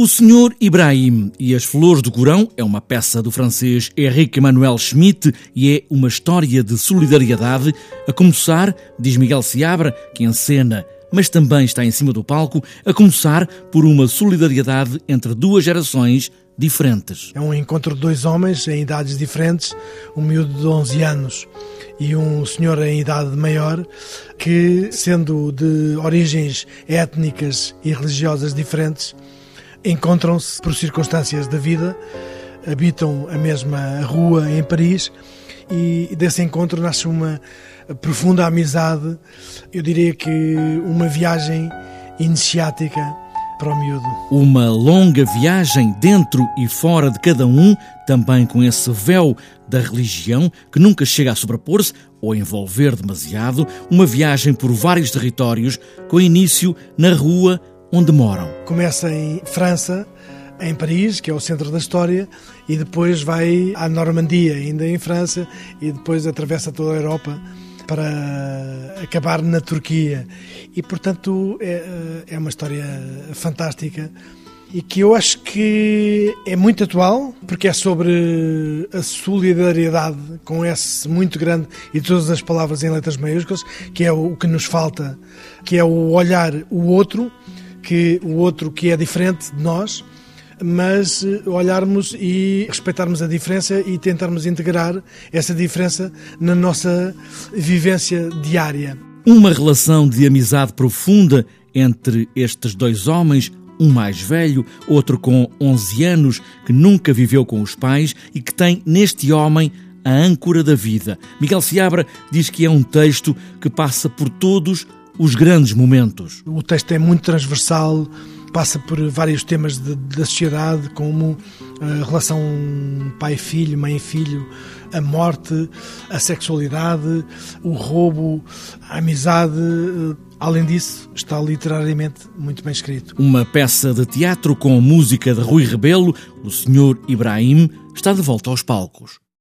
O Senhor Ibrahim e as Flores do Corão é uma peça do francês Henrique Emmanuel Schmitt e é uma história de solidariedade, a começar, diz Miguel Seabra, que encena, mas também está em cima do palco, a começar por uma solidariedade entre duas gerações diferentes. É um encontro de dois homens em idades diferentes, um miúdo de 11 anos e um senhor em idade maior, que, sendo de origens étnicas e religiosas diferentes, encontram-se por circunstâncias da vida, habitam a mesma rua em Paris e desse encontro nasce uma profunda amizade, eu diria que uma viagem iniciática para o miúdo. Uma longa viagem dentro e fora de cada um, também com esse véu da religião que nunca chega a sobrepor-se ou envolver demasiado, uma viagem por vários territórios, com início na rua onde moram. Começa em França, em Paris, que é o centro da história, e depois vai à Normandia, ainda em França, e depois atravessa toda a Europa para acabar na Turquia. E, portanto, é, é uma história fantástica e que eu acho que é muito atual, porque é sobre a solidariedade com S muito grande e todas as palavras em letras maiúsculas, que é o que nos falta, que é o olhar o outro que o outro que é diferente de nós, mas eh, olharmos e respeitarmos a diferença e tentarmos integrar essa diferença na nossa vivência diária. Uma relação de amizade profunda entre estes dois homens, um mais velho, outro com 11 anos, que nunca viveu com os pais e que tem neste homem a âncora da vida. Miguel Seabra diz que é um texto que passa por todos os grandes momentos. O texto é muito transversal, passa por vários temas de, da sociedade, como a relação pai-filho, mãe-filho, a morte, a sexualidade, o roubo, a amizade. Além disso, está literariamente muito bem escrito. Uma peça de teatro com música de Rui Rebelo, o Senhor Ibrahim, está de volta aos palcos.